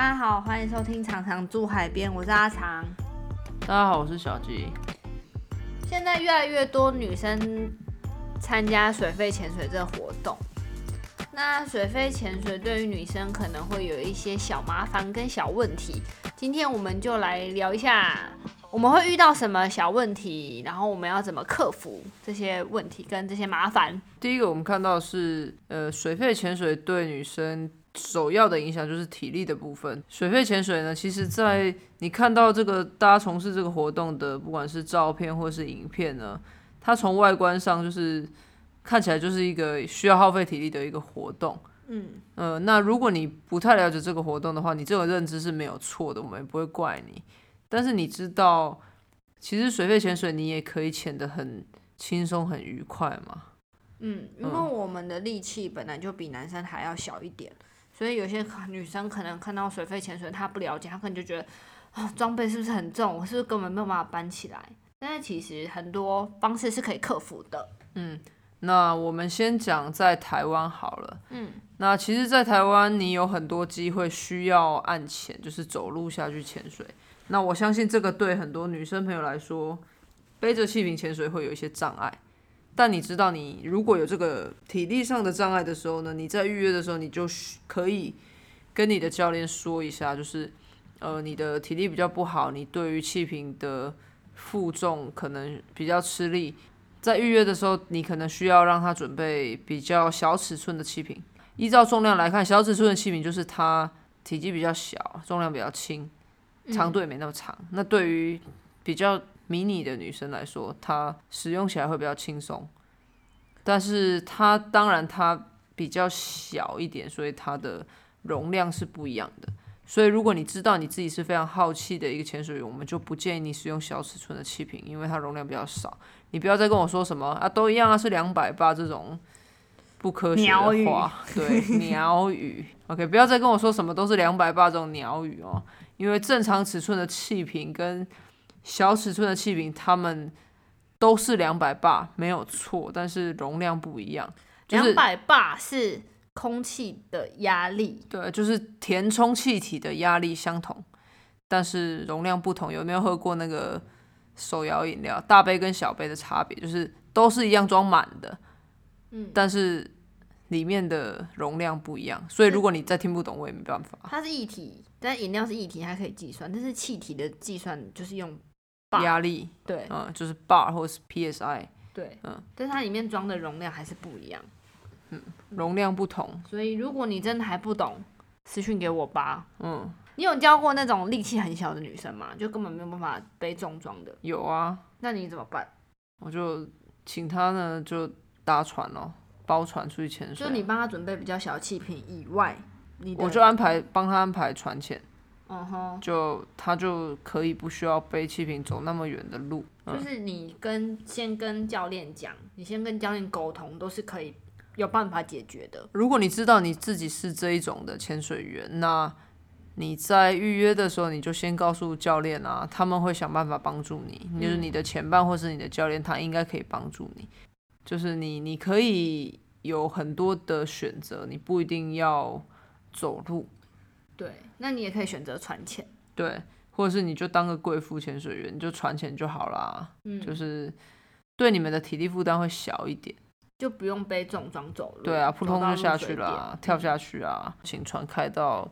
大家好，欢迎收听《常常住海边》，我是阿常。大家好，我是小吉。现在越来越多女生参加水肺潜水这个活动。那水肺潜水对于女生可能会有一些小麻烦跟小问题，今天我们就来聊一下，我们会遇到什么小问题，然后我们要怎么克服这些问题跟这些麻烦。第一个，我们看到是，呃，水肺潜水对女生首要的影响就是体力的部分。水肺潜水呢，其实在你看到这个大家从事这个活动的，不管是照片或是影片呢，它从外观上就是。看起来就是一个需要耗费体力的一个活动，嗯，呃，那如果你不太了解这个活动的话，你这种认知是没有错的，我们也不会怪你。但是你知道，其实水肺潜水你也可以潜得很轻松、很愉快嘛？嗯，因为我们的力气本来就比男生还要小一点，所以有些女生可能看到水肺潜水，她不了解，她可能就觉得啊，装备是不是很重？我是不是根本没有办法搬起来？但是其实很多方式是可以克服的，嗯。那我们先讲在台湾好了。嗯，那其实，在台湾你有很多机会需要岸潜，就是走路下去潜水。那我相信这个对很多女生朋友来说，背着气瓶潜水会有一些障碍。但你知道，你如果有这个体力上的障碍的时候呢，你在预约的时候，你就可以跟你的教练说一下，就是呃，你的体力比较不好，你对于气瓶的负重可能比较吃力。在预约的时候，你可能需要让他准备比较小尺寸的气瓶。依照重量来看，小尺寸的气瓶就是它体积比较小，重量比较轻，长度也没那么长。那对于比较迷你的女生来说，它使用起来会比较轻松。但是它当然它比较小一点，所以它的容量是不一样的。所以如果你知道你自己是非常好气的一个潜水员，我们就不建议你使用小尺寸的气瓶，因为它容量比较少。你不要再跟我说什么啊，都一样啊，是两百八这种不科学的话，对，鸟语。OK，不要再跟我说什么都是两百八这种鸟语哦，因为正常尺寸的气瓶跟小尺寸的气瓶，它们都是两百八，没有错，但是容量不一样。两百八是空气的压力，对，就是填充气体的压力相同，但是容量不同。有没有喝过那个？手摇饮料大杯跟小杯的差别就是都是一样装满的，嗯，但是里面的容量不一样，所以如果你再听不懂，我也没办法。它是液体，但饮料是液体，还可以计算，但是气体的计算就是用压力，对，嗯，就是 bar 或者是 psi，对，嗯，但是它里面装的容量还是不一样，嗯，容量不同，所以如果你真的还不懂，私讯给我吧，嗯。你有教过那种力气很小的女生吗？就根本没有办法背重装的。有啊，那你怎么办？我就请她呢，就搭船咯，包船出去潜水。就你帮她准备比较小的气瓶以外，我就安排帮她安排船潜。嗯哼，就他就可以不需要背气瓶走那么远的路。就是你跟先跟教练讲，你先跟教练沟通，都是可以有办法解决的。如果你知道你自己是这一种的潜水员，那你在预约的时候，你就先告诉教练啊，他们会想办法帮助你。就是你的前伴或是你的教练，他应该可以帮助你。就是你，你可以有很多的选择，你不一定要走路。对，那你也可以选择船潜。对，或者是你就当个贵妇潜水员，你就船潜就好啦。嗯，就是对你们的体力负担会小一点，就不用背重装走路。对啊，扑通就下去啦，跳下去啊，请船开到。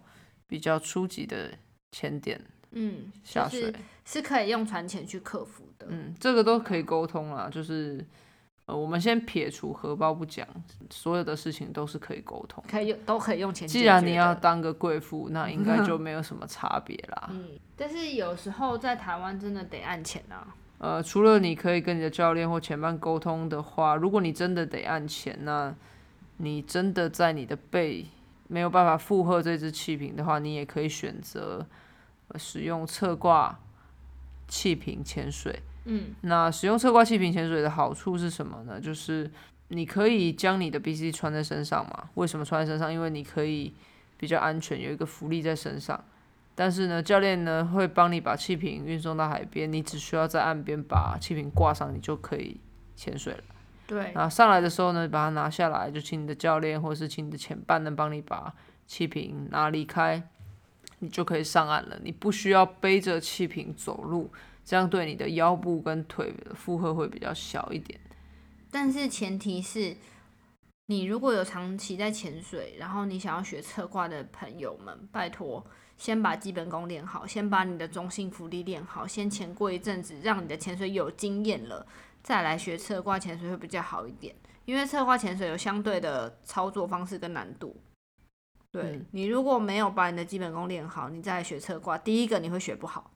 比较初级的潜点，嗯，下水是可以用船潜去克服的，嗯，这个都可以沟通啦。就是呃，我们先撇除荷包不讲，所有的事情都是可以沟通，可以用都可以用钱。既然你要当个贵妇，那应该就没有什么差别啦。嗯，但是有时候在台湾真的得按钱啊。呃，除了你可以跟你的教练或前伴沟通的话，如果你真的得按钱，那你真的在你的背。没有办法负荷这支气瓶的话，你也可以选择使用侧挂气瓶潜水。嗯，那使用侧挂气瓶潜水的好处是什么呢？就是你可以将你的 BC 穿在身上嘛。为什么穿在身上？因为你可以比较安全，有一个浮力在身上。但是呢，教练呢会帮你把气瓶运送到海边，你只需要在岸边把气瓶挂上，你就可以潜水了。对，然后上来的时候呢，把它拿下来，就请你的教练或者是请你的前伴能帮你把气瓶拿离开，你就可以上岸了。你不需要背着气瓶走路，这样对你的腰部跟腿的负荷会比较小一点。但是前提是，你如果有长期在潜水，然后你想要学侧挂的朋友们，拜托先把基本功练好，先把你的中性浮力练好，先潜过一阵子，让你的潜水有经验了，再来学侧挂潜水会比较好一点。因为侧挂潜水有相对的操作方式跟难度。对你如果没有把你的基本功练好，你再来学侧挂，第一个你会学不好，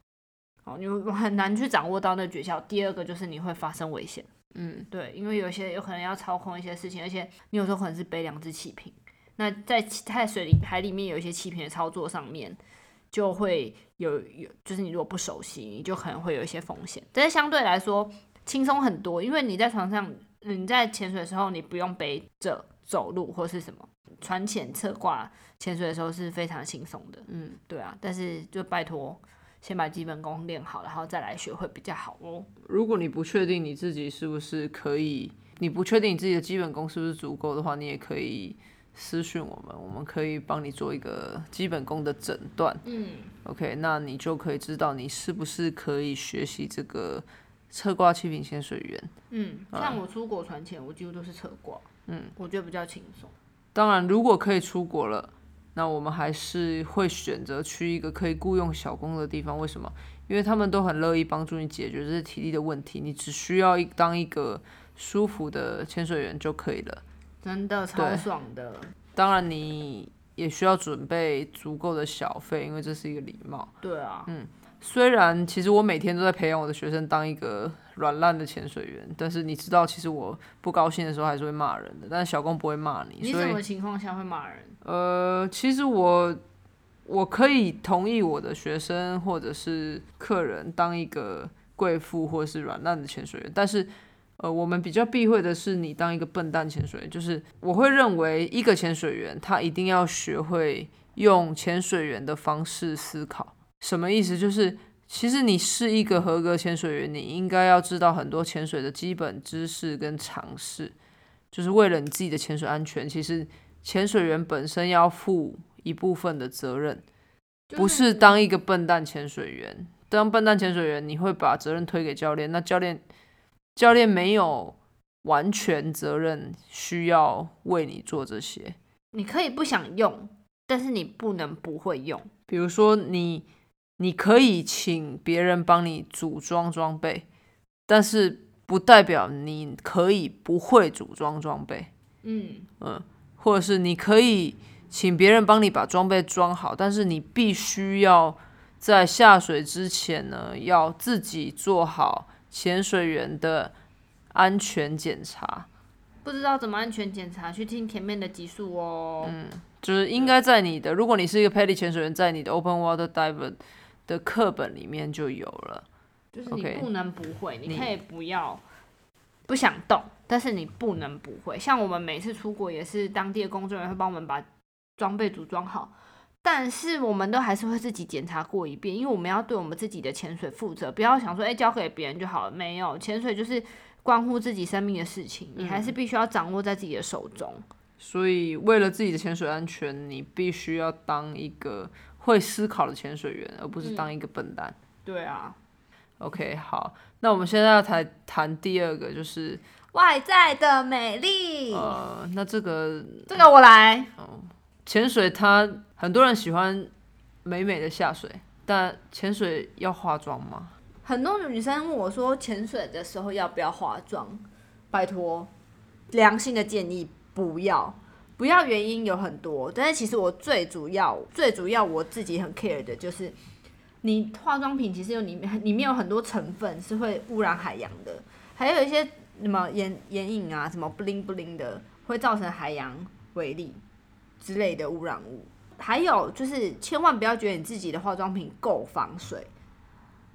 哦，你 很难去掌握到那诀窍。第二个就是你会发生危险。嗯，对，因为有些有可能要操控一些事情，而且你有时候可能是背两只气瓶，那在在水里海里面有一些气瓶的操作上面，就会有有，就是你如果不熟悉，你就可能会有一些风险。但是相对来说轻松很多，因为你在船上。你在潜水的时候，你不用背着走路或是什么，船潜侧挂潜水的时候是非常轻松的。嗯，对啊，但是就拜托先把基本功练好，然后再来学会比较好哦。如果你不确定你自己是不是可以，你不确定你自己的基本功是不是足够的话，你也可以私讯我们，我们可以帮你做一个基本功的诊断。嗯，OK，那你就可以知道你是不是可以学习这个。侧挂气瓶潜水员，嗯，像我出国船前，我几乎都是侧挂，嗯，我觉得比较轻松。当然，如果可以出国了，那我们还是会选择去一个可以雇佣小工的地方。为什么？因为他们都很乐意帮助你解决这些体力的问题，你只需要一当一个舒服的潜水员就可以了。真的超爽的。当然，你也需要准备足够的小费，因为这是一个礼貌。对啊，嗯。虽然其实我每天都在培养我的学生当一个软烂的潜水员，但是你知道，其实我不高兴的时候还是会骂人的。但是小工不会骂你。你什么情况下会骂人？呃，其实我我可以同意我的学生或者是客人当一个贵妇或是软烂的潜水员，但是呃，我们比较避讳的是你当一个笨蛋潜水员。就是我会认为一个潜水员他一定要学会用潜水员的方式思考。什么意思？就是其实你是一个合格潜水员，你应该要知道很多潜水的基本知识跟常识，就是为了你自己的潜水安全。其实潜水员本身要负一部分的责任，不是当一个笨蛋潜水员。当笨蛋潜水员，你会把责任推给教练，那教练教练没有完全责任需要为你做这些。你可以不想用，但是你不能不会用。比如说你。你可以请别人帮你组装装备，但是不代表你可以不会组装装备。嗯嗯，或者是你可以请别人帮你把装备装好，但是你必须要在下水之前呢，要自己做好潜水员的安全检查。不知道怎么安全检查，去听前面的集数哦。嗯，就是应该在你的，如果你是一个 d y 潜水员，在你的 Open Water Diver。的课本里面就有了，就是你不能不会，你可以不要不想动，但是你不能不会。像我们每次出国也是当地的工作人员会帮我们把装备组装好，但是我们都还是会自己检查过一遍，因为我们要对我们自己的潜水负责，不要想说哎交给别人就好了。没有，潜水就是关乎自己生命的事情，你还是必须要掌握在自己的手中。所以为了自己的潜水安全，你必须要当一个。会思考的潜水员，而不是当一个笨蛋。对啊。OK，好，那我们现在要谈谈第二个，就是外在的美丽。呃，那这个这个我来。潜水，它很多人喜欢美美的下水，但潜水要化妆吗？很多女生问我说，潜水的时候要不要化妆？拜托，良心的建议，不要。不要原因有很多，但是其实我最主要、最主要我自己很 care 的就是，你化妆品其实有里面里面有很多成分是会污染海洋的，还有一些什么眼眼影啊、什么 bling bling 的，会造成海洋微粒之类的污染物。还有就是千万不要觉得你自己的化妆品够防水，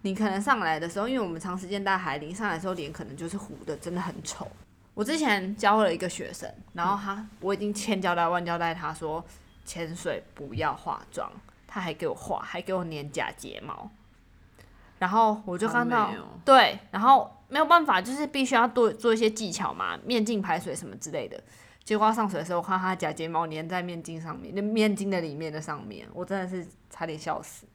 你可能上来的时候，因为我们长时间在海里，上来的时候脸可能就是糊的，真的很丑。我之前教了一个学生，然后他我已经千交代万交代他说潜水不要化妆，他还给我画，还给我粘假睫毛，然后我就看到对，然后没有办法，就是必须要多做一些技巧嘛，面镜排水什么之类的。结果上水的时候，我看他假睫毛粘在面镜上面，那面镜的里面的上面，我真的是差点笑死。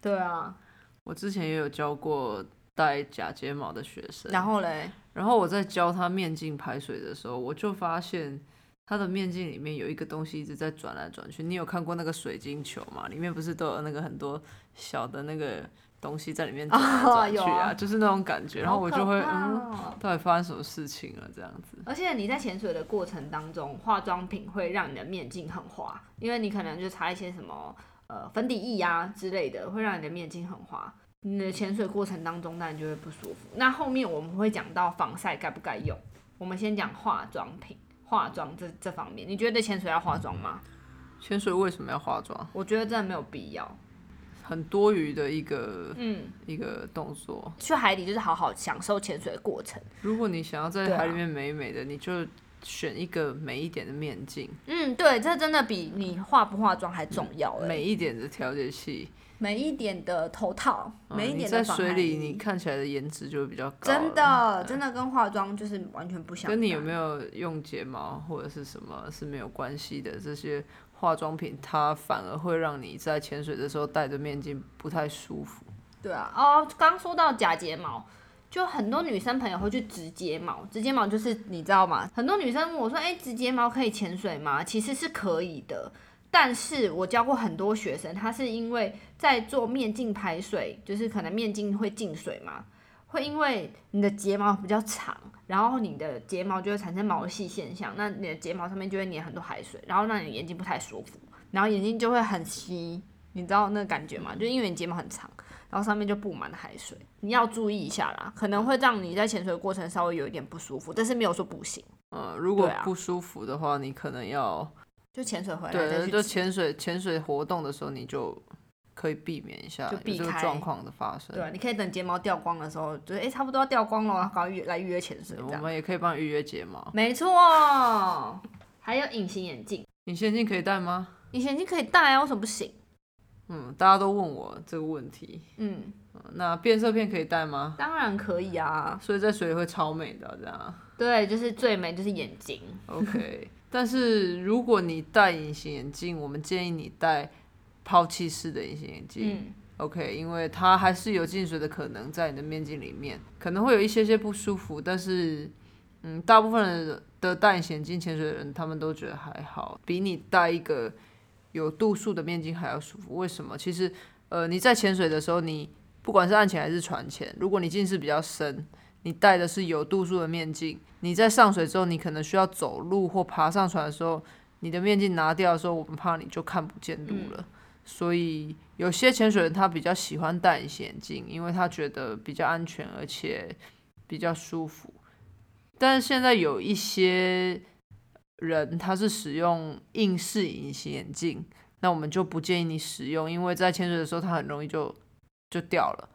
对啊，我之前也有教过戴假睫毛的学生，然后嘞，然后我在教他面镜排水的时候，我就发现他的面镜里面有一个东西一直在转来转去。你有看过那个水晶球吗？里面不是都有那个很多小的那个东西在里面转来转去啊？就是那种感觉。然后我就会嗯，到底发生什么事情了？这样子。而且你在潜水的过程当中，化妆品会让你的面镜很滑，因为你可能就擦一些什么。呃，粉底液啊之类的，会让你的面镜很滑。你的潜水过程当中，当然就会不舒服。那后面我们会讲到防晒该不该用。我们先讲化妆品，化妆这这方面，你觉得潜水要化妆吗？潜水为什么要化妆？我觉得真的没有必要，很多余的一个嗯一个动作。去海底就是好好享受潜水的过程。如果你想要在海里面美美的，你就。选一个美一点的面镜，嗯，对，这真的比你化不化妆还重要。美一点的调节器，美一点的头套，美一点的。在水里，你看起来的颜值就会比较高。真的，真的跟化妆就是完全不相。跟你有没有用睫毛或者是什么是没有关系的。这些化妆品，它反而会让你在潜水的时候戴着面镜不太舒服。对啊，哦，刚说到假睫毛。就很多女生朋友会去植睫毛，植睫毛就是你知道吗？很多女生问我说：“哎，植睫毛可以潜水吗？”其实是可以的，但是我教过很多学生，他是因为在做面镜排水，就是可能面镜会进水嘛，会因为你的睫毛比较长，然后你的睫毛就会产生毛细现象，那你的睫毛上面就会粘很多海水，然后让你眼睛不太舒服，然后眼睛就会很稀，你知道那个感觉吗？就因为你睫毛很长。然后上面就布满了海水，你要注意一下啦，可能会让你在潜水过程稍微有一点不舒服，但是没有说不行。嗯，如果不舒服的话，你可能要就潜水回来。对，就潜水潜水活动的时候，你就可以避免一下这个状况的发生。对，你可以等睫毛掉光的时候，就哎差不多要掉光了，然后预来预约潜水。我们也可以帮你预约睫毛。没错，还有隐形眼镜。隐形眼镜可以戴吗？隐形眼镜可以戴啊，为什么不行？嗯，大家都问我这个问题。嗯，那变色片可以戴吗？当然可以啊。所以在水里会超美的，这样。对，就是最美就是眼睛。OK，但是如果你戴隐形眼镜，我们建议你戴抛弃式的隐形眼镜。嗯。OK，因为它还是有进水的可能在你的面镜里面，可能会有一些些不舒服，但是，嗯，大部分的的戴隐形眼镜潜水的人，他们都觉得还好，比你戴一个。有度数的面镜还要舒服，为什么？其实，呃，你在潜水的时候，你不管是岸潜还是船潜，如果你近视比较深，你戴的是有度数的面镜，你在上水之后，你可能需要走路或爬上船的时候，你的面镜拿掉的时候，我们怕你就看不见路了。所以，有些潜水人他比较喜欢戴隐形眼镜，因为他觉得比较安全而且比较舒服。但是现在有一些。人他是使用硬式隐形眼镜，那我们就不建议你使用，因为在潜水的时候它很容易就就掉了。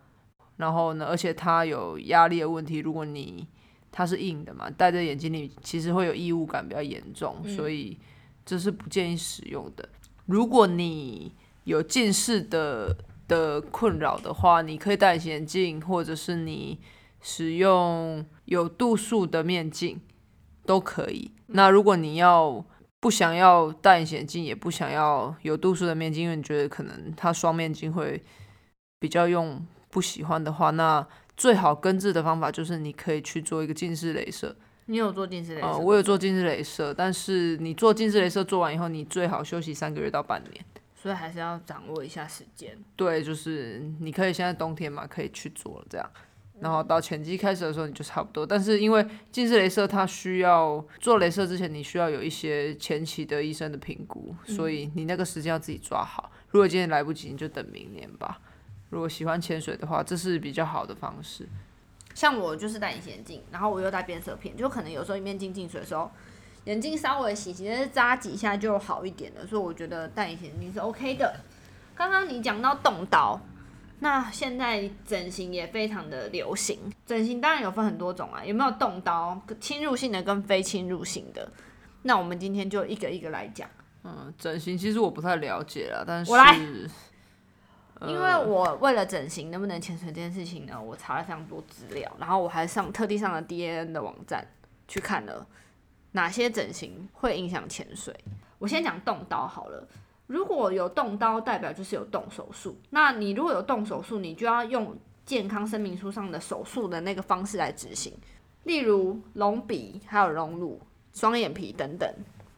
然后呢，而且它有压力的问题，如果你它是硬的嘛，戴在眼睛里其实会有异物感比较严重，所以这是不建议使用的。如果你有近视的的困扰的话，你可以戴隐形眼镜，或者是你使用有度数的面镜。都可以。那如果你要不想要戴隐形眼镜，也不想要有度数的面镜，因为你觉得可能它双面镜会比较用不喜欢的话，那最好根治的方法就是你可以去做一个近视雷射。你有做近视雷射？我有做近视雷射，但是你做近视雷射做完以后，你最好休息三个月到半年。所以还是要掌握一下时间。对，就是你可以现在冬天嘛，可以去做了这样。然后到前期开始的时候你就差不多，但是因为近视雷射它需要做雷射之前，你需要有一些前期的医生的评估，所以你那个时间要自己抓好。如果今天来不及，你就等明年吧。如果喜欢潜水的话，这是比较好的方式。像我就是戴隐形眼镜，然后我又戴变色片，就可能有时候一面镜进水的时候，眼睛稍微洗洗，但是扎几下就好一点了。所以我觉得戴隐形眼镜是 OK 的。刚刚你讲到动刀。那现在整形也非常的流行，整形当然有分很多种啊，有没有动刀、侵入性的跟非侵入性的？那我们今天就一个一个来讲。嗯，整形其实我不太了解了，但是我来，因为我为了整形能不能潜水这件事情呢，我查了非常多资料，然后我还上特地上了 D N 的网站去看了哪些整形会影响潜水？我先讲动刀好了。如果有动刀，代表就是有动手术。那你如果有动手术，你就要用健康声明书上的手术的那个方式来执行。例如隆鼻、还有隆乳、双眼皮等等，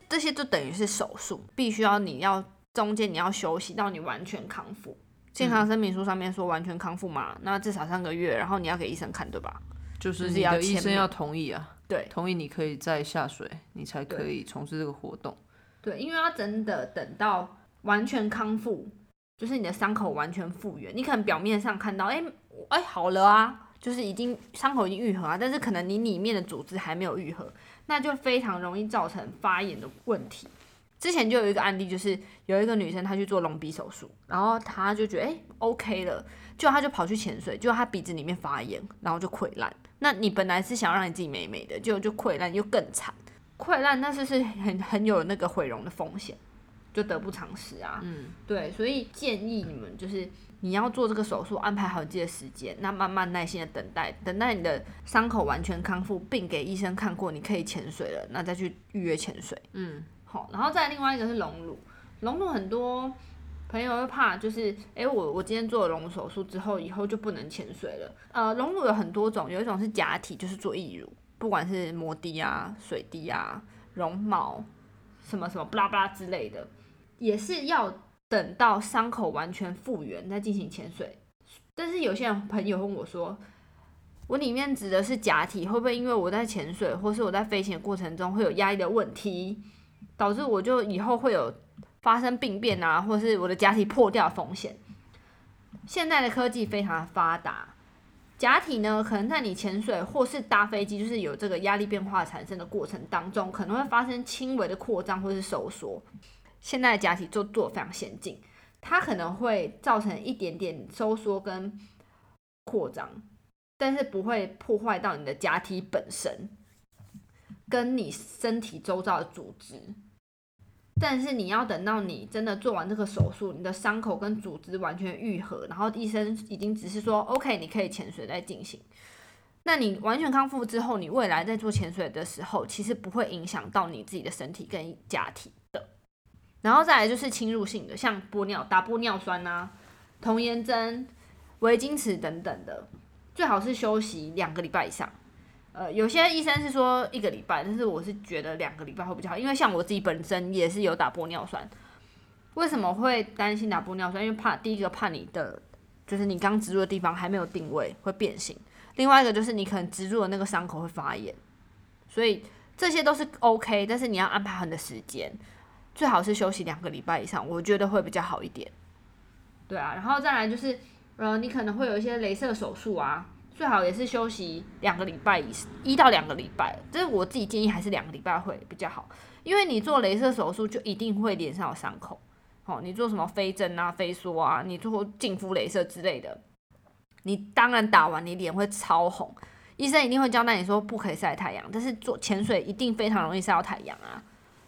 这些就等于是手术，必须要你要中间你要休息到你完全康复。健康声明书上面说完全康复嘛，那至少三个月，然后你要给医生看，对吧？就是你的医生要同意啊，对，同意你可以再下水，你才可以从事这个活动。对，因为要真的等到完全康复，就是你的伤口完全复原，你可能表面上看到，哎哎好了啊，就是已经伤口已经愈合啊，但是可能你里面的组织还没有愈合，那就非常容易造成发炎的问题。之前就有一个案例，就是有一个女生她去做隆鼻手术，然后她就觉得哎 OK 了，就她就跑去潜水，就她鼻子里面发炎，然后就溃烂。那你本来是想要让你自己美美的，就就溃烂又更惨，溃烂那是是很很有那个毁容的风险，就得不偿失啊。嗯，对，所以建议你们就是你要做这个手术，安排好自己的时间，那慢慢耐心的等待，等待你的伤口完全康复，并给医生看过你可以潜水了，那再去预约潜水。嗯，好，然后再另外一个是隆乳，隆乳很多。朋友会怕，就是哎，我我今天做了隆乳手术之后，以后就不能潜水了。呃，隆乳有很多种，有一种是假体，就是做义乳，不管是摩的啊、水滴啊、绒毛什么什么、布拉布拉之类的，也是要等到伤口完全复原再进行潜水。但是有些人朋友问我说，我里面指的是假体，会不会因为我在潜水或是我在飞行的过程中会有压力的问题，导致我就以后会有？发生病变啊，或者是我的假体破掉风险。现在的科技非常的发达，假体呢可能在你潜水或是搭飞机，就是有这个压力变化产生的过程当中，可能会发生轻微的扩张或是收缩。现在的假体就做非常先进，它可能会造成一点点收缩跟扩张，但是不会破坏到你的假体本身跟你身体周遭的组织。但是你要等到你真的做完这个手术，你的伤口跟组织完全愈合，然后医生已经只是说 OK，你可以潜水再进行。那你完全康复之后，你未来在做潜水的时候，其实不会影响到你自己的身体跟假体的。然后再来就是侵入性的，像玻尿打玻尿酸啊、童颜针、微晶瓷等等的，最好是休息两个礼拜以上。呃，有些医生是说一个礼拜，但是我是觉得两个礼拜会比较好，因为像我自己本身也是有打玻尿酸。为什么会担心打玻尿酸？因为怕第一个怕你的就是你刚植入的地方还没有定位会变形，另外一个就是你可能植入的那个伤口会发炎，所以这些都是 OK，但是你要安排好的时间，最好是休息两个礼拜以上，我觉得会比较好一点。对啊，然后再来就是呃，你可能会有一些镭射手术啊。最好也是休息两个礼拜以一到两个礼拜，这是我自己建议，还是两个礼拜会比较好。因为你做镭射手术就一定会脸上有伤口，好，你做什么飞针啊、飞梭啊，你做净肤镭射之类的，你当然打完你脸会超红，医生一定会交代你说不可以晒太阳，但是做潜水一定非常容易晒到太阳啊。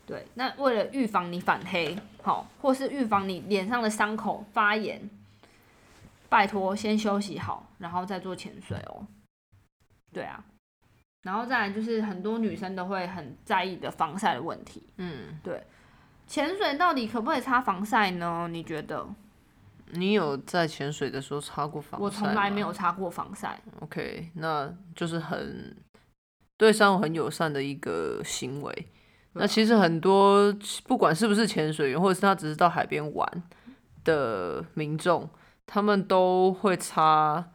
对，那为了预防你反黑，好，或是预防你脸上的伤口发炎。拜托，先休息好，然后再做潜水哦。对啊，然后再来就是很多女生都会很在意的防晒的问题。嗯，对，潜水到底可不可以擦防晒呢？你觉得？你有在潜水的时候擦过防晒我从来没有擦过防晒。OK，那就是很对珊瑚很友善的一个行为。那其实很多不管是不是潜水员，或者是他只是到海边玩的民众。他们都会擦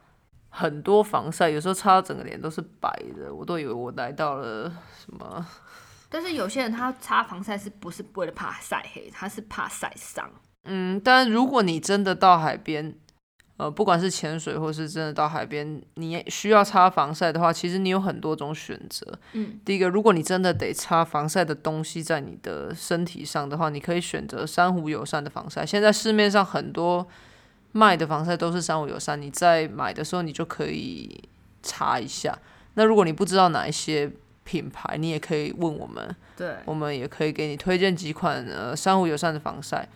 很多防晒，有时候擦整个脸都是白的，我都以为我来到了什么。但是有些人他擦防晒是不是为了怕晒黑，他是怕晒伤。嗯，但如果你真的到海边，呃，不管是潜水或是真的到海边，你需要擦防晒的话，其实你有很多种选择。嗯，第一个，如果你真的得擦防晒的东西在你的身体上的话，你可以选择珊瑚友善的防晒。现在市面上很多。卖的防晒都是珊瑚友善，你在买的时候你就可以查一下。那如果你不知道哪一些品牌，你也可以问我们，对，我们也可以给你推荐几款呃珊瑚友善的防晒，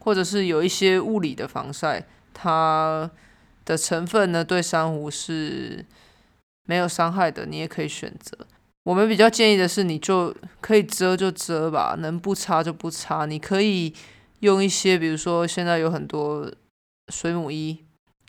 或者是有一些物理的防晒，它的成分呢对珊瑚是没有伤害的，你也可以选择。我们比较建议的是，你就可以遮就遮吧，能不擦就不擦。你可以用一些，比如说现在有很多水母衣、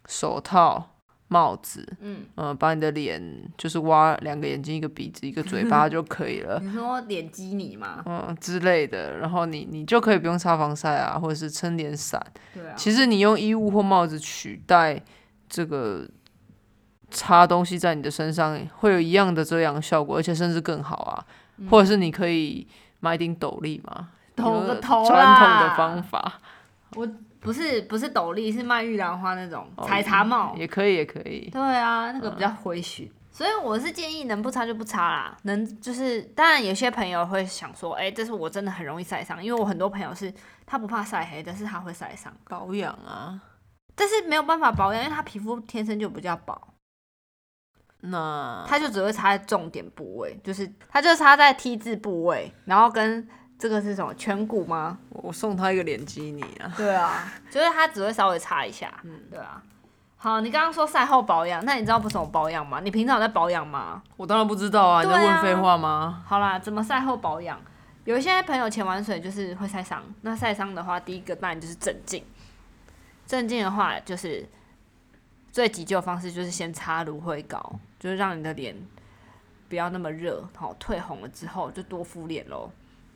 手套。帽子，嗯嗯，把你的脸就是挖两个眼睛、一个鼻子、一个嘴巴 就可以了。你说脸基尼吗？嗯之类的，然后你你就可以不用擦防晒啊，或者是撑点伞。对啊。其实你用衣物或帽子取代这个擦东西在你的身上，会有一样的遮阳效果，而且甚至更好啊。或者是你可以买顶斗笠嘛，斗个头传统的方法。我。不是不是斗笠，是卖玉兰花那种采茶帽，也可以也可以。对啊，那个比较回旋，所以我是建议能不擦就不擦啦。能就是，当然有些朋友会想说，哎，这是我真的很容易晒伤，因为我很多朋友是他不怕晒黑，但是他会晒伤。保养啊，但是没有办法保养，因为他皮肤天生就比较薄。那他就只会擦在重点部位，就是他就擦在 T 字部位，然后跟。这个是什么颧骨吗？我送他一个脸基尼啊。对啊，就是他只会稍微擦一下。嗯，对啊。好，你刚刚说赛后保养，那你知道不怎么保养吗？你平常有在保养吗？我当然不知道啊，你在问废话吗？好啦，怎么赛后保养？有一些朋友潜完水就是会晒伤，那晒伤的话，第一个当然就是镇静。镇静的话，就是最急救的方式就是先擦芦荟膏，就是让你的脸不要那么热，好退红了之后就多敷脸喽。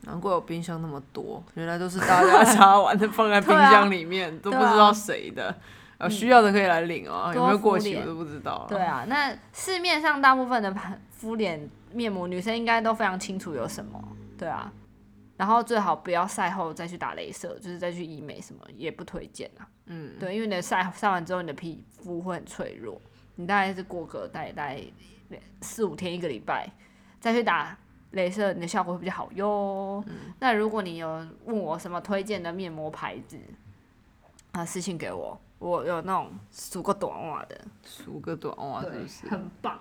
难怪有冰箱那么多，原来都是大家 擦完的放在冰箱里面，都不知道谁的。呃，需要的可以来领哦。有没有过期我都不知道。对啊，那市面上大部分的敷脸面膜，女生应该都非常清楚有什么。对啊，然后最好不要晒后再去打镭射，就是再去医美什么也不推荐啊。嗯，对，因为你的晒晒完之后，你的皮肤会很脆弱，你大概是过个大概四五天一个礼拜再去打。镭射你的效果会比较好哟。那如果你有问我什么推荐的面膜牌子，啊，私信给我，我有那种数个短袜的，数个短袜是不是？很棒。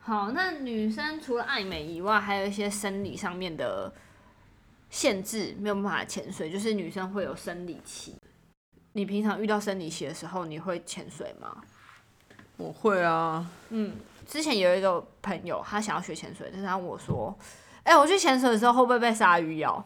好，那女生除了爱美以外，还有一些生理上面的限制，没有办法潜水，就是女生会有生理期。你平常遇到生理期的时候，你会潜水吗？我会啊。嗯，之前有一个朋友，他想要学潜水，但是他问我说。哎，我去潜水的时候会不会被鲨鱼咬？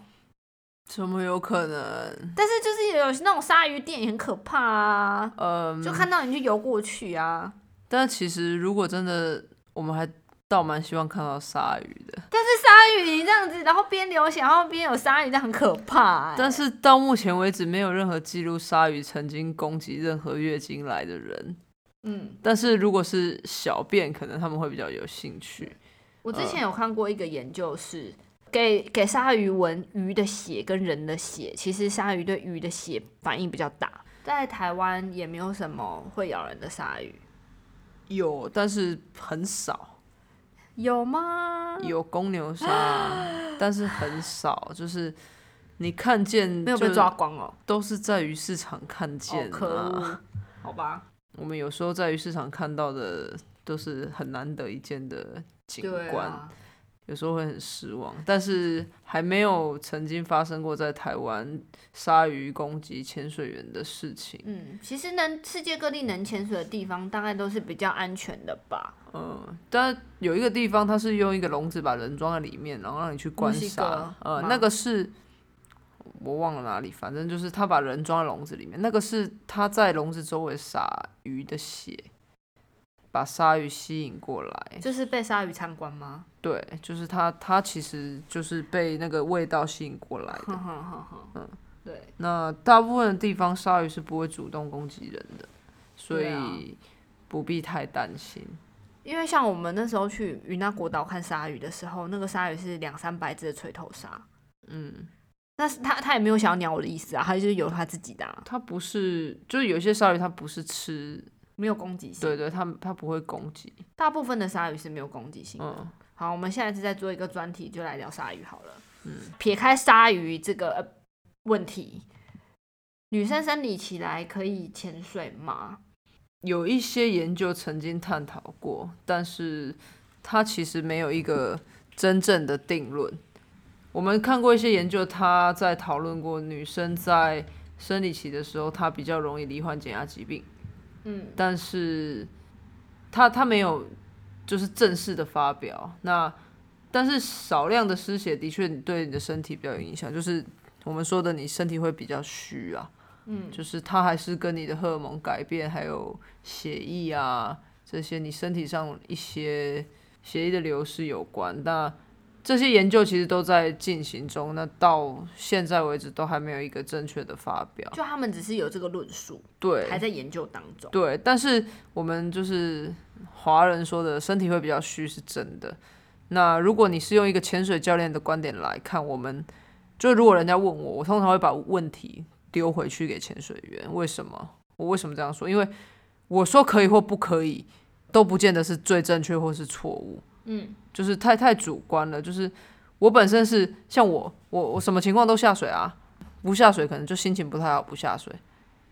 怎么有可能？但是就是有那种鲨鱼电影很可怕啊，嗯，就看到你就游过去啊。但其实如果真的，我们还倒蛮希望看到鲨鱼的。但是鲨鱼你这样子，然后边流血，然后边有鲨鱼，这样很可怕。但是到目前为止，没有任何记录鲨鱼曾经攻击任何月经来的人。嗯，但是如果是小便，可能他们会比较有兴趣。我之前有看过一个研究，是给给鲨鱼闻鱼的血跟人的血，其实鲨鱼对鱼的血反应比较大。在台湾也没有什么会咬人的鲨鱼，有，但是很少。有吗？有公牛鲨，但是很少，就是你看见没有被抓光哦，都是在鱼市场看见。可恶，好吧。我们有时候在鱼市场看到的都是很难得一见的。景观有时候会很失望，但是还没有曾经发生过在台湾鲨鱼攻击潜水员的事情。嗯，其实能世界各地能潜水的地方，大概都是比较安全的吧。嗯，但有一个地方，它是用一个笼子把人装在里面，然后让你去观察。呃，那个是我忘了哪里，反正就是他把人装在笼子里面，那个是他在笼子周围撒鱼的血。把鲨鱼吸引过来，就是被鲨鱼参观吗？对，就是它，它其实就是被那个味道吸引过来的。嗯，对。那大部分的地方，鲨鱼是不会主动攻击人的，所以不必太担心。因为像我们那时候去云南国岛看鲨鱼的时候，那个鲨鱼是两三百只的锤头鲨。嗯，但是它它也没有想要鸟我的意思啊，它就是有它自己的。它不是，就是有些鲨鱼它不是吃。没有攻击性，对对，它它不会攻击。大部分的鲨鱼是没有攻击性。嗯，好，我们下一次再做一个专题，就来聊鲨鱼好了。嗯，撇开鲨鱼这个问题，女生生理起来可以潜水吗？有一些研究曾经探讨过，但是它其实没有一个真正的定论。我们看过一些研究，他在讨论过女生在生理期的时候，她比较容易罹患减压疾病。嗯，但是他他没有就是正式的发表。那但是少量的失血的确对你的身体比较有影响，就是我们说的你身体会比较虚啊。嗯，就是它还是跟你的荷尔蒙改变，还有血液啊这些，你身体上一些血液的流失有关。那这些研究其实都在进行中，那到现在为止都还没有一个正确的发表。就他们只是有这个论述，对，还在研究当中。对，但是我们就是华人说的身体会比较虚是真的。那如果你是用一个潜水教练的观点来看，我们就如果人家问我，我通常会把问题。丢回去给潜水员？为什么？我为什么这样说？因为我说可以或不可以，都不见得是最正确或是错误。嗯，就是太太主观了。就是我本身是像我，我我什么情况都下水啊，不下水可能就心情不太好，不下水。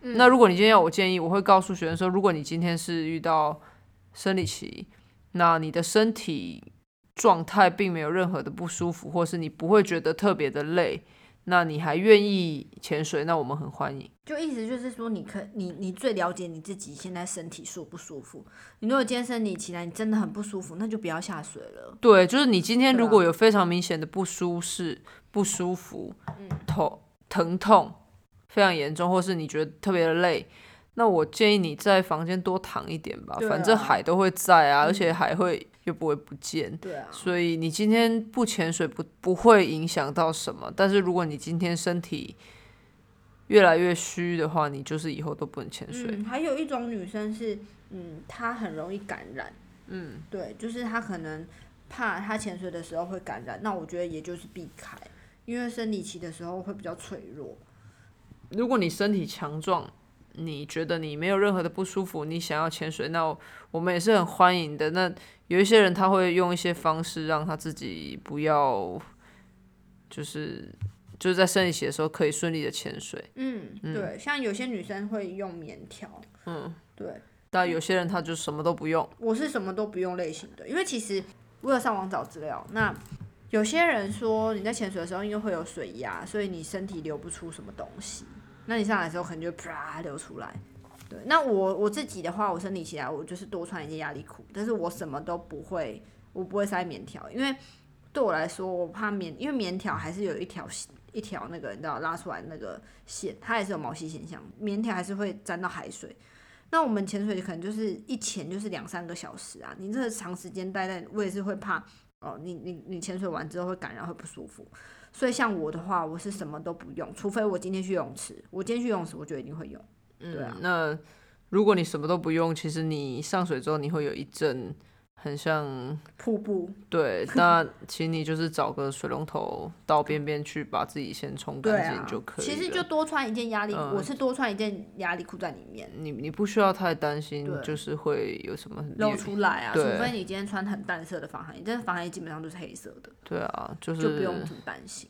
那如果你今天要我建议，我会告诉学生说，如果你今天是遇到生理期，那你的身体状态并没有任何的不舒服，或是你不会觉得特别的累。那你还愿意潜水？那我们很欢迎。就意思就是说，你可你你最了解你自己现在身体舒不舒服。你如果今天身体起来，你真的很不舒服，那就不要下水了。对，就是你今天如果有非常明显的不舒适、不舒服、头疼痛非常严重，或是你觉得特别的累，那我建议你在房间多躺一点吧。反正海都会在啊，而且还会。就不会不见，对啊，所以你今天不潜水不不会影响到什么，但是如果你今天身体越来越虚的话，你就是以后都不能潜水。还有一种女生是，嗯，她很容易感染，嗯，对，就是她可能怕她潜水的时候会感染，那我觉得也就是避开，因为生理期的时候会比较脆弱。如果你身体强壮。你觉得你没有任何的不舒服，你想要潜水，那我们也是很欢迎的。那有一些人他会用一些方式让他自己不要，就是就是在生理期的时候可以顺利的潜水。嗯，对，像有些女生会用棉条。嗯，对。但有些人他就什么都不用。我是什么都不用类型的，因为其实我有上网找资料。那有些人说你在潜水的时候因为会有水压，所以你身体流不出什么东西。那你上来的时候可能就啪流出来，对。那我我自己的话，我生理期来我就是多穿一件压力裤，但是我什么都不会，我不会塞棉条，因为对我来说，我怕棉，因为棉条还是有一条一条那个你知道拉出来那个线，它也是有毛细现象，棉条还是会沾到海水。那我们潜水可能就是一潜就是两三个小时啊，你这个长时间待在，我也是会怕哦，你你你潜水完之后会感染会不舒服。所以像我的话，我是什么都不用，除非我今天去游泳池。我今天去游泳池，我就一定会用。对啊。那如果你什么都不用，其实你上水之后，你会有一阵很像瀑布。对，那请你就是找个水龙头到边边去，把自己先冲干净就可以。其实就多穿一件压力，我是多穿一件压力裤在里面。你你不需要太担心，就是会有什么露出来啊？除非你今天穿很淡色的防寒衣，但是防寒衣基本上都是黑色的。对啊，就是就不用担心。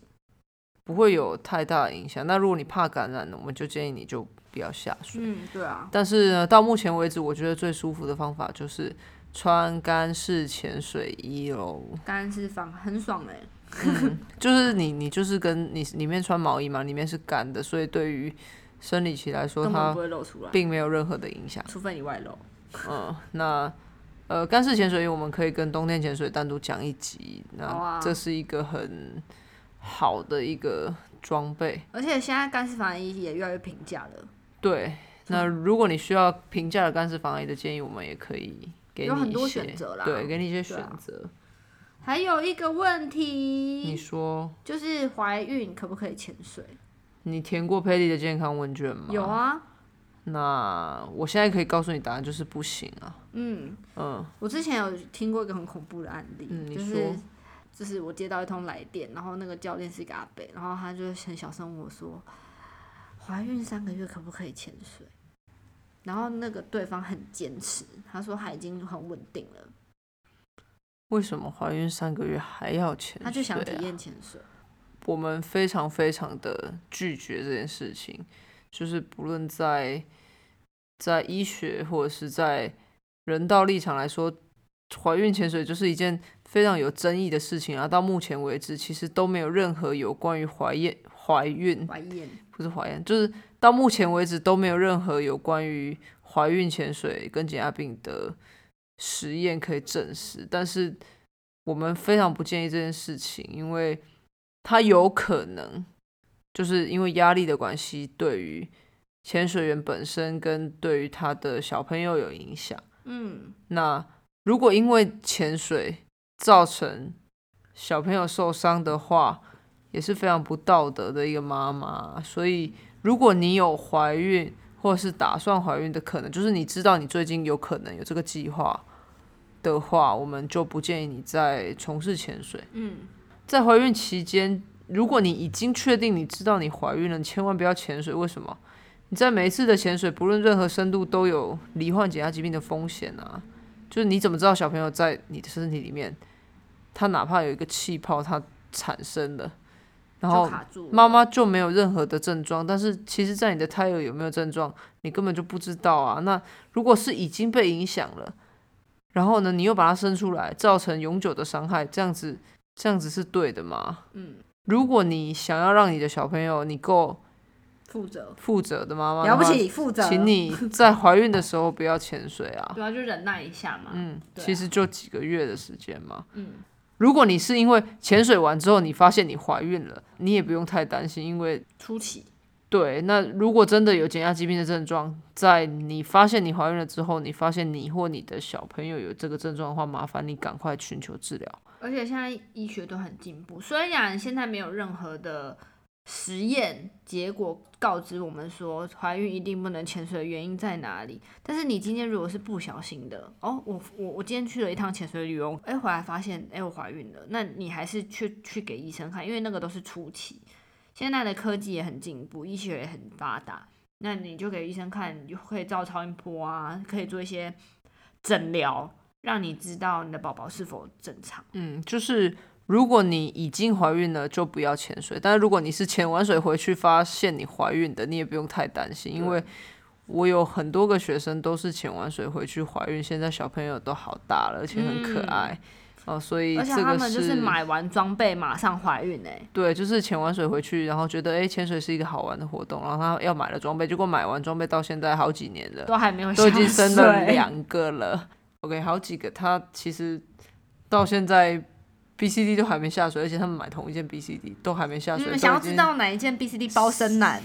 不会有太大影响。那如果你怕感染呢，我们就建议你就不要下水。嗯，对啊。但是呢，到目前为止，我觉得最舒服的方法就是穿干式潜水衣喽。干式方很爽哎。嗯，就是你你就是跟你里面穿毛衣嘛，里面是干的，所以对于生理期来说，它并没有任何的影响，除非你外露。嗯，那呃，干式潜水衣我们可以跟冬天潜水单独讲一集。那这是一个很。好的一个装备，而且现在干式防寒衣也越来越平价了。对，那如果你需要平价的干式防寒衣的建议，我们也可以给你有很多选择啦。对，给你一些选择。还有一个问题，你说，就是怀孕可不可以潜水？你填过佩蒂的健康问卷吗？有啊。那我现在可以告诉你答案，就是不行啊。嗯嗯，我之前有听过一个很恐怖的案例，嗯，你说。就是我接到一通来电，然后那个教练是一个阿北，然后他就很小声问我说：“怀孕三个月可不可以潜水？”然后那个对方很坚持，他说他已经很稳定了。为什么怀孕三个月还要潜水？他就想体验潜水。我们非常非常的拒绝这件事情，就是不论在在医学或者是在人道立场来说，怀孕潜水就是一件。非常有争议的事情啊！到目前为止，其实都没有任何有关于怀孕、怀孕、怀孕不是怀孕，就是到目前为止都没有任何有关于怀孕潜水跟减压病的实验可以证实。但是我们非常不建议这件事情，因为它有可能就是因为压力的关系，对于潜水员本身跟对于他的小朋友有影响。嗯，那如果因为潜水造成小朋友受伤的话，也是非常不道德的一个妈妈。所以，如果你有怀孕或者是打算怀孕的可能，就是你知道你最近有可能有这个计划的话，我们就不建议你再从事潜水。嗯，在怀孕期间，如果你已经确定你知道你怀孕了，你千万不要潜水。为什么？你在每一次的潜水，不论任何深度，都有罹患减压疾病的风险啊！就是你怎么知道小朋友在你的身体里面，他哪怕有一个气泡，它产生了，然后妈妈就没有任何的症状，但是其实，在你的胎儿有没有症状，你根本就不知道啊！那如果是已经被影响了，然后呢，你又把它生出来，造成永久的伤害，这样子，这样子是对的吗？嗯，如果你想要让你的小朋友，你够。负责负责的妈妈了不起，负责，请你 在怀孕的时候不要潜水啊！对啊，就忍耐一下嘛。嗯，其实就几个月的时间嘛。嗯，如果你是因为潜水完之后你发现你怀孕了，你也不用太担心，因为初期。对，那如果真的有减压疾病的症状，在你发现你怀孕了之后，你发现你或你的小朋友有这个症状的话，麻烦你赶快寻求治疗。而且现在医学都很进步，虽然现在没有任何的。实验结果告知我们说，怀孕一定不能潜水的原因在哪里？但是你今天如果是不小心的，哦，我我我今天去了一趟潜水旅游，哎，回来发现，哎，我怀孕了，那你还是去去给医生看，因为那个都是初期。现在的科技也很进步，医学也很发达，那你就给医生看，就可以照超音波啊，可以做一些诊疗，让你知道你的宝宝是否正常。嗯，就是。如果你已经怀孕了，就不要潜水。但是如果你是潜完水回去发现你怀孕的，你也不用太担心，因为我有很多个学生都是潜完水回去怀孕，现在小朋友都好大了，而且很可爱哦。所以而且他们就是买完装备马上怀孕哎。对，就是潜完水回去，然后觉得哎潜水是一个好玩的活动，然后他要买了装备，结果买完装备到现在好几年了，都还没有，都已经生了两个了。OK，好几个，他其实到现在。B C D 都还没下水，而且他们买同一件 B C D 都还没下水你。想要知道哪一件 B C D 包生男，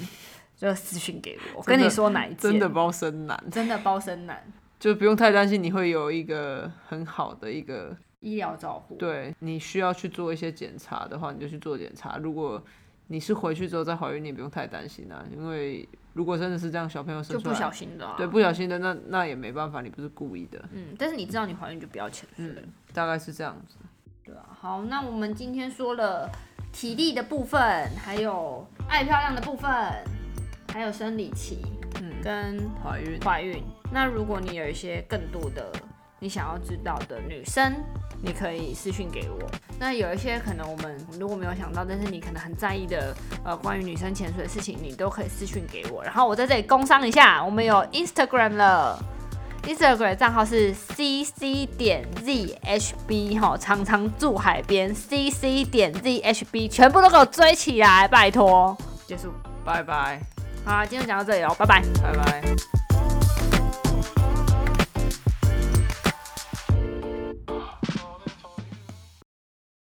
就私信给我。我跟你说哪一件真的包生男，真的包生男，就不用太担心你会有一个很好的一个医疗照护。对你需要去做一些检查的话，你就去做检查。如果你是回去之后再怀孕，你也不用太担心啊，因为如果真的是这样，小朋友生出来不小心的，对不小心的，那那也没办法，你不是故意的。嗯，但是你知道你怀孕就不要潜水。嗯，大概是这样子。对啊，好，那我们今天说了体力的部分，还有爱漂亮的部分，还有生理期，嗯，跟怀孕。怀孕。那如果你有一些更多的你想要知道的女生，你可以私信给我。那有一些可能我们如果没有想到，但是你可能很在意的，呃，关于女生潜水的事情，你都可以私信给我。然后我在这里工商一下，我们有 Instagram 了。Instagram 账号是 cc 点 zhb 哈，常常住海边 cc 点 zhb，全部都给我追起来，拜托。结束，拜拜。好，今天讲到这里哦，拜拜，拜拜。